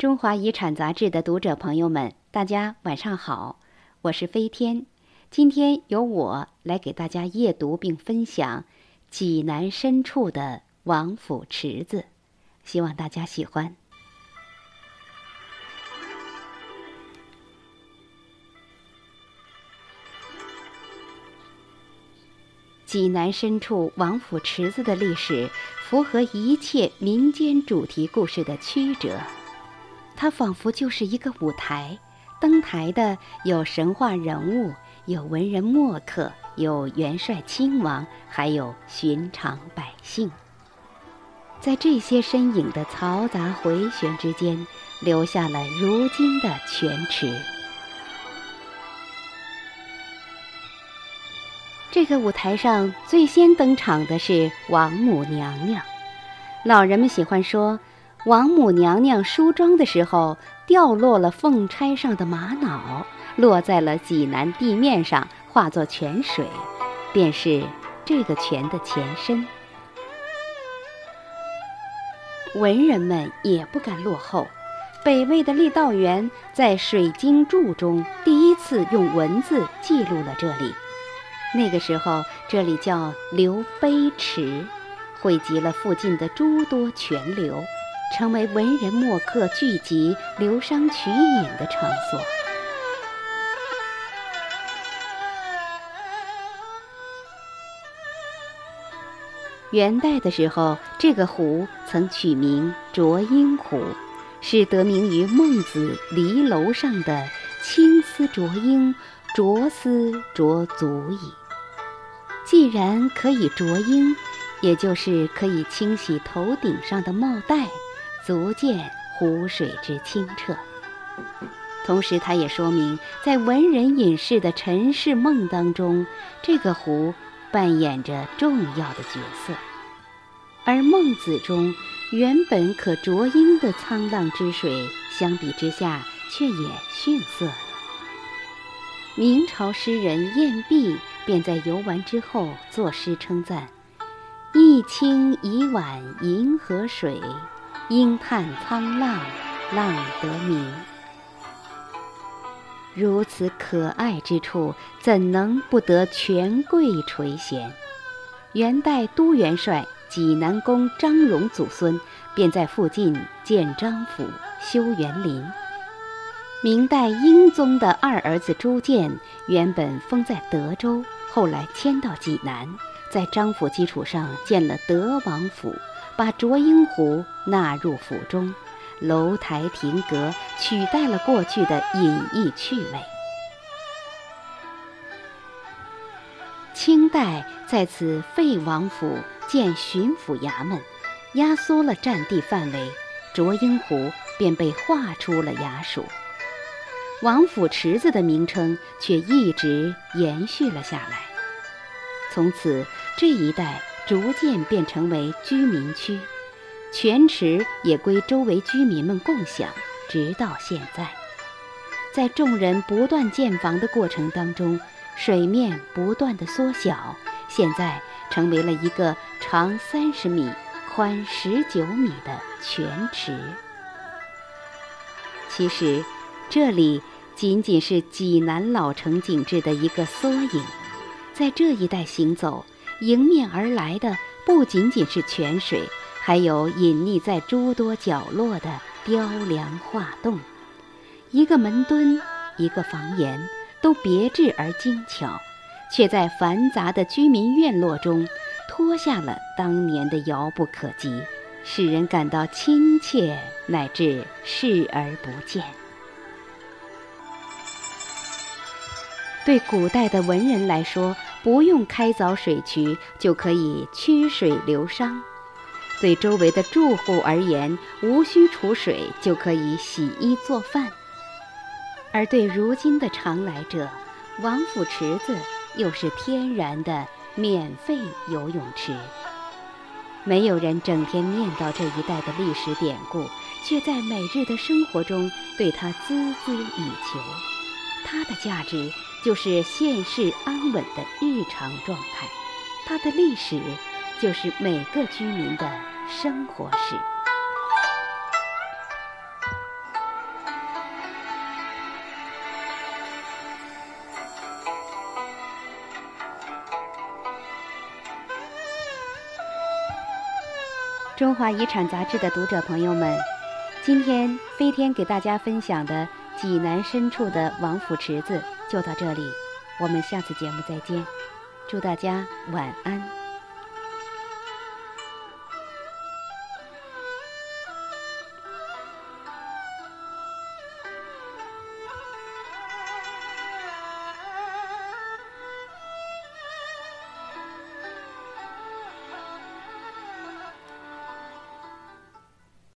中华遗产杂志的读者朋友们，大家晚上好，我是飞天。今天由我来给大家阅读并分享济南深处的王府池子，希望大家喜欢。济南深处王府池子的历史，符合一切民间主题故事的曲折。它仿佛就是一个舞台，登台的有神话人物，有文人墨客，有元帅亲王，还有寻常百姓。在这些身影的嘈杂回旋之间，留下了如今的泉池。这个舞台上最先登场的是王母娘娘。老人们喜欢说，王母娘娘梳妆的时候掉落了凤钗上的玛瑙，落在了济南地面上，化作泉水，便是这个泉的前身。文人们也不甘落后，北魏的郦道元在《水经注》中第一次用文字记录了这里。那个时候，这里叫流碑池，汇集了附近的诸多泉流，成为文人墨客聚集、流觞取饮的场所。元代的时候，这个湖曾取名浊英湖，是得名于孟子离楼上的“青丝浊英，浊丝浊足矣”。既然可以浊缨，也就是可以清洗头顶上的帽带，足见湖水之清澈。同时，它也说明在文人隐士的尘世梦当中，这个湖扮演着重要的角色。而孟子中原本可濯缨的沧浪之水，相比之下却也逊色了。明朝诗人晏璧。便在游玩之后作诗称赞：“一清一晚银河水，应叹沧浪，浪得名。”如此可爱之处，怎能不得权贵垂涎？元代都元帅济南公张荣祖孙便在附近建张府、修园林。明代英宗的二儿子朱见原本封在德州。后来迁到济南，在张府基础上建了德王府，把卓英湖纳入府中，楼台亭阁取代了过去的隐逸趣味。清代在此废王府，建巡抚衙门，压缩了占地范围，卓英湖便被划出了衙署。王府池子的名称却一直延续了下来。从此，这一带逐渐变成为居民区，泉池也归周围居民们共享，直到现在。在众人不断建房的过程当中，水面不断的缩小，现在成为了一个长三十米、宽十九米的泉池。其实，这里。仅仅是济南老城景致的一个缩影，在这一带行走，迎面而来的不仅仅是泉水，还有隐匿在诸多角落的雕梁画栋。一个门墩，一个房檐，都别致而精巧，却在繁杂的居民院落中，脱下了当年的遥不可及，使人感到亲切乃至视而不见。对古代的文人来说，不用开凿水渠就可以曲水流觞；对周围的住户而言，无需储水就可以洗衣做饭；而对如今的常来者，王府池子又是天然的免费游泳池。没有人整天念叨这一带的历史典故，却在每日的生活中对它孜孜以求。它的价值。就是现世安稳的日常状态它的历史就是每个居民的生活史。中华遗产杂志的读者朋友们今天飞天给大家分享的济南深处的王府池子就到这里，我们下次节目再见，祝大家晚安。